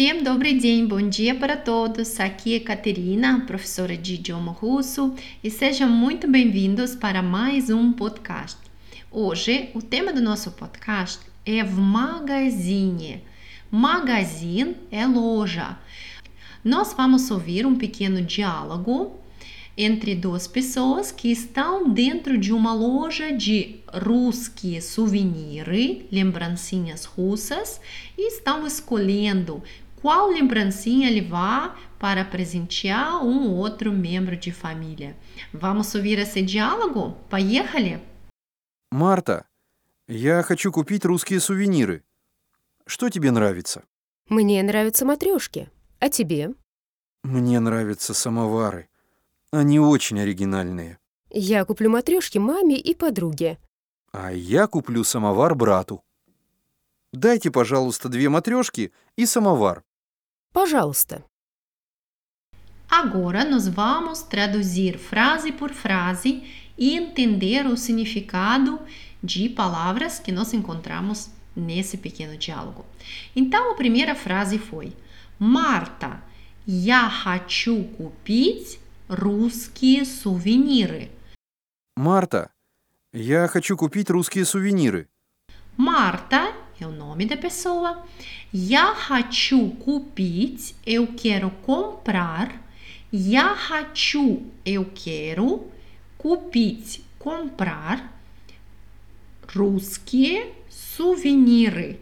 Всем добрый день, bom dia para todos. Aqui é Caterina, professora de idioma russo, e sejam muito bem-vindos para mais um podcast. Hoje, o tema do nosso podcast é в magazine. Magazine é loja. Nós vamos ouvir um pequeno diálogo entre duas pessoas que estão dentro de uma loja de русские souvenirs, lembrancinhas russas, e estão escolhendo qual lembrancinha levar para presentear um ou outro membro de família. Vamos ouvir esse diálogo? Поехали! Марта, я хочу купить русские сувениры. Что тебе нравится? Мне нравятся матрешки. А тебе? Мне нравятся самовары. Они очень оригинальные. Я куплю матрешки маме и подруге. А я куплю самовар брату. Дайте, пожалуйста, две матрешки и самовар. Пожалуйста. Agora nós vamos traduzir frase por frase e entender o significado de palavras que nós encontramos nesse pequeno diálogo. Então, a primeira frase foi: Marta, я хочу купить русские сувениры. Марта, я хочу купить русские сувениры. Marta é o nome da pessoa. Я хочу купить, eu quero comprar. Я хочу, eu quero. Купить, comprar. Русские souvenirs.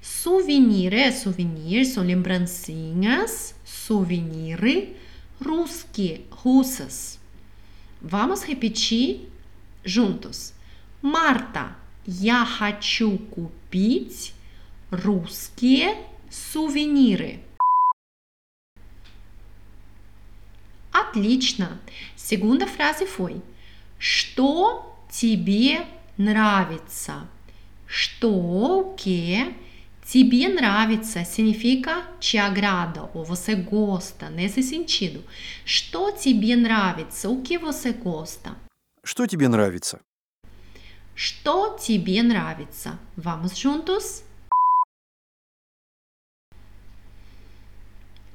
Souvenir é souvenir, são lembrancinhas. Souvenir. Русские, russas. Vamos repetir juntos. Марта, я хочу купить русские сувениры. Отлично. Segunda frase foi: Что тебе нравится? Что que Тебе нравится significa te agrada ou você gosta, nesse. Что тебе нравится? O que você gosta? Что тебе нравится? Что тебе нравится? Vamos juntos?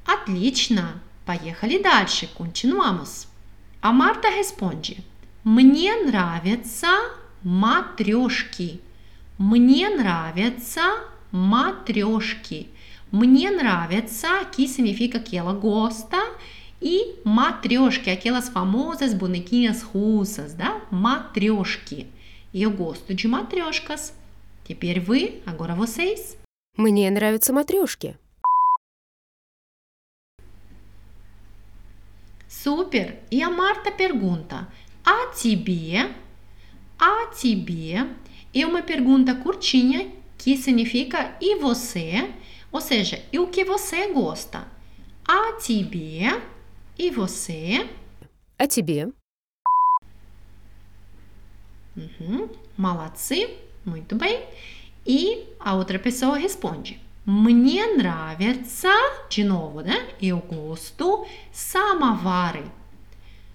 Отлично! Поехали дальше, continuamos. Марта responde: Мне нравятся матрешки. Мне нравятся матрешки. Мне нравится, que significa que ela gosta, e матрешки, aquelas famosas bonequinhas russas, да? Матрешки. Eu gosto de матрешкас. Теперь вы, agora vocês. Мне нравятся матрешки. Super! E a Marta pergunta: A тебе? A тебе é uma pergunta curtinha que significa e você, ou seja, e o que você gosta. A тебе e você. А тебе? Uhum, молодцы, muito bem. E a outra pessoa responde: Мне нравятся, de novo, né? Eu gosto самовары.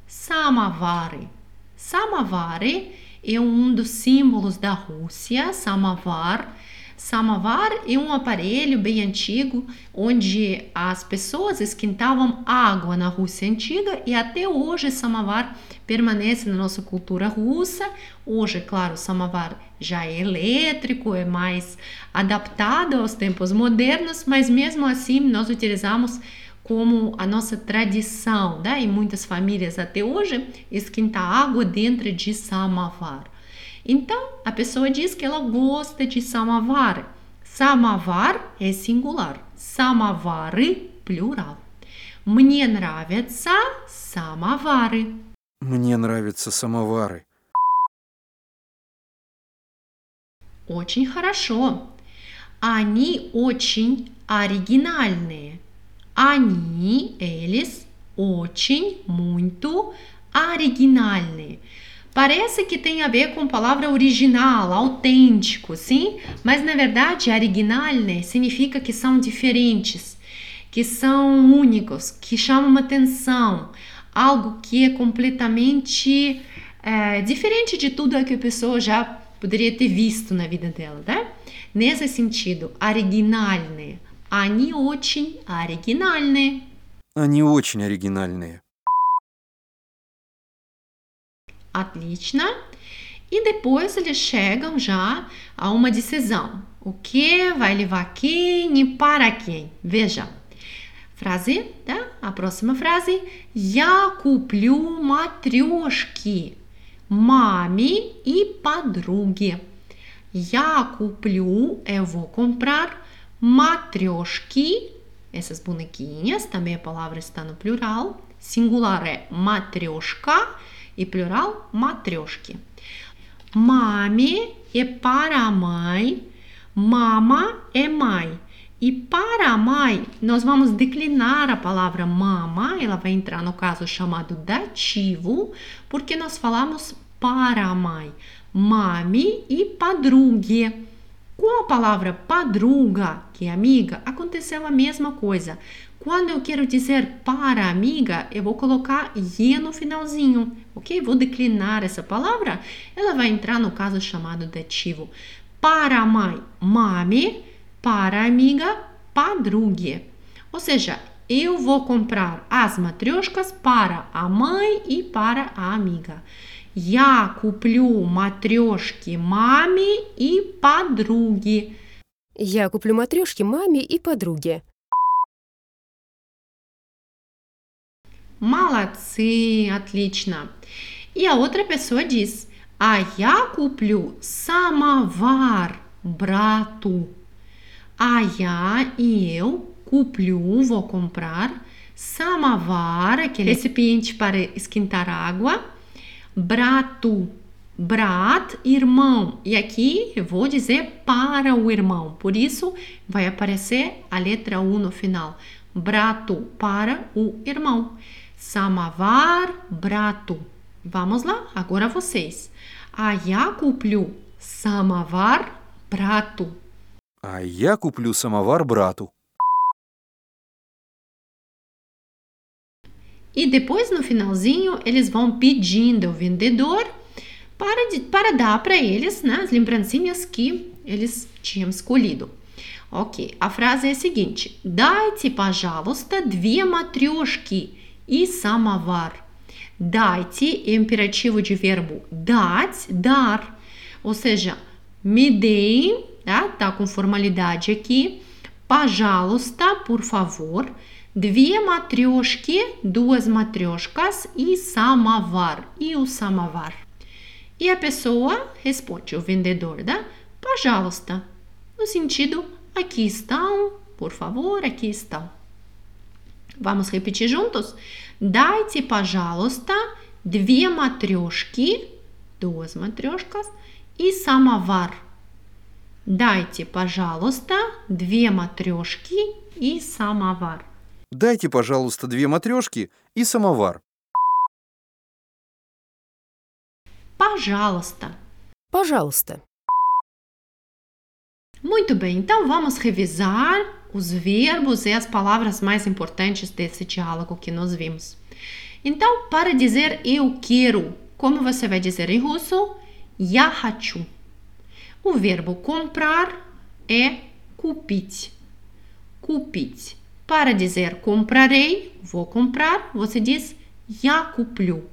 Самовары. Самовары é um dos símbolos da Rússia, samovar Samovar é um aparelho bem antigo onde as pessoas esquentavam água na Rússia antiga e até hoje samovar permanece na nossa cultura russa. Hoje, claro, o samovar já é elétrico, é mais adaptado aos tempos modernos, mas mesmo assim nós utilizamos como a nossa tradição, né? em muitas famílias até hoje, esquentar água dentro de samovar. Então, a pessoa diz que ela gosta de samovar. Самовар é singular, самовары plural. Мне нравятся самовары. Мне нравятся самовары. Очень хорошо. Они очень оригинальные. Они, eles, очень, muito оригинальные. Parece que tem a ver com a palavra original, autêntico, sim? Mas na verdade, originale significa que são diferentes, que são únicos, que chamam atenção, algo que é completamente é, diferente de tudo que a pessoa já poderia ter visto na vida dela, né? Nesse sentido, originale, Они очень оригинальные. Они очень оригинальные. Otlично. E depois eles chegam já a uma decisão. O que vai levar quem e para quem? Veja. Frase, да? A próxima frase. Я куплю матрешки маме и подруге. Я куплю, eu vou comprar матрешки, essas bonequinhas, também a palavra está no plural. Singular é матрешка e plural матрешки. Mame é para a mãe, mama é mãe. E para a mãe, nós vamos declinar a palavra mama, ela vai entrar no caso chamado dativo, porque nós falamos para a mãe. Mami e padrugue. Com a palavra padruga, que é amiga, aconteceu a mesma coisa. Quando eu quero dizer para amiga, eu vou colocar e no finalzinho, ok? Vou declinar essa palavra, ela vai entrar no caso chamado dativo. Para a mãe, mami, para a amiga, padrugue. Ou seja, eu vou comprar as matrioshkas para a mãe e para a amiga. Я куплю матрешки маме и подруге. Я куплю матрешки маме и подруге. Молодцы, отлично. E a outra pessoa diz: А я куплю самовар брату. А я e eu куплю, vou comprar самовар, aquele recipiente para esquentar água Brato. Brat, irmão. E aqui eu vou dizer para o irmão. Por isso vai aparecer a letra U no final. Brato para o irmão. Samavar, brato. Vamos lá, agora vocês. А я куплю самовар брату. А я куплю самовар брату. E depois no finalzinho eles vão pedindo ao vendedor para, de, para dar para eles né, as lembrancinhas que eles tinham escolhido. Ok, a frase é a seguinte: Дайте, пожалуйста, две матрешки и самовар. Дайте é imperativo de verbo dать, dar. Ou seja, me deem, tá? tá com formalidade aqui. Пожалуйста, por favor. Две матрешки, duas matрешkas e самовар, e o самовар. E a pessoa responde, o vendedor, да? Пожалуйста. No sentido, aqui estão, por favor, aqui estão. Vamos repetir juntos? Дайте, пожалуйста, две матрешки, duas матрешкас, и самовар. Дайте, пожалуйста, две матрешки и самовар. Дайте, пожалуйста, две матрешки и самовар. Пожалуйста. Пожалуйста. Muito bem, então vamos revisar os verbos e as palavras mais importantes desse diálogo que nós vimos. Então, para dizer eu quero, como você vai dizer em russo? Я хочу. O verbo comprar é купить. Купить. Para dizer comprarei, vou comprar, você diz я куплю.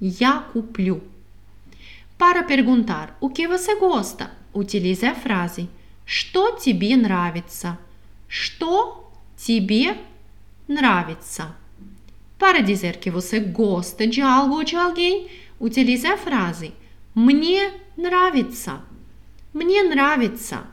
Я куплю. Para perguntar o que você gosta, utilize a frase Что тебе нравится? Что тебе нравится? Para dizer que você gosta de algo ou de alguém, utilize a frase Мне нравится. Мне нравится.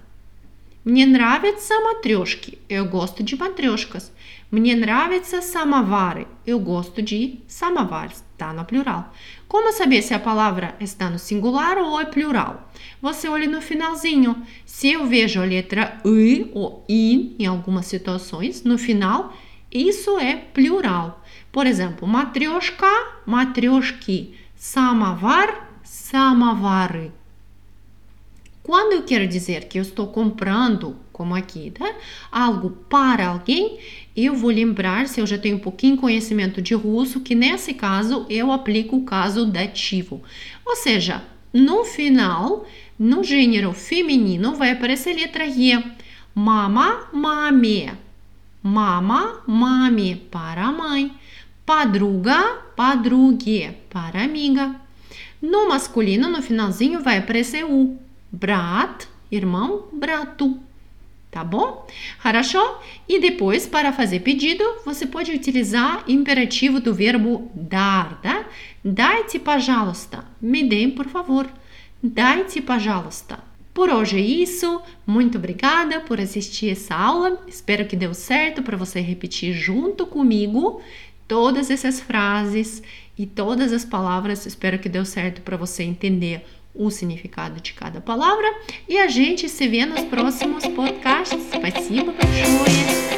Мне нравятся матрешки. Eu gosto de matрешкас. Мне нравятся самовары. Eu gosto de самоваres. Está no plural. Como saber se a palavra está no singular ou é plural? Você olha no finalzinho. Se eu vejo a letra i ou in em algumas situações, no final, isso é plural. Por exemplo, matrioshka, matrioshki. Самовар, самовары. Quando eu quero dizer que eu estou comprando, como aqui, tá? algo para alguém, eu vou lembrar, se eu já tenho um pouquinho conhecimento de russo, que nesse caso eu aplico o caso dativo. Ou seja, no final, no gênero feminino, vai aparecer a letra E. Mama, mami. Mama, mami, para mãe. Padruga, padrugue, para amiga. No masculino, no finalzinho, vai aparecer o. Brat, irmão, brato. Tá bom? Хорошо? E depois, para fazer pedido, você pode utilizar imperativo do verbo dar, tá? Дайте, пожалуйста. Me deem, por favor. Дайте, пожалуйста. Por hoje é isso. Muito obrigada por assistir essa aula. Espero que deu certo para você repetir junto comigo todas essas frases e todas as palavras. Espero que deu certo para você entender o significado de cada palavra. E a gente se vê nos próximos podcasts. Спасибо большое. Пока-пока.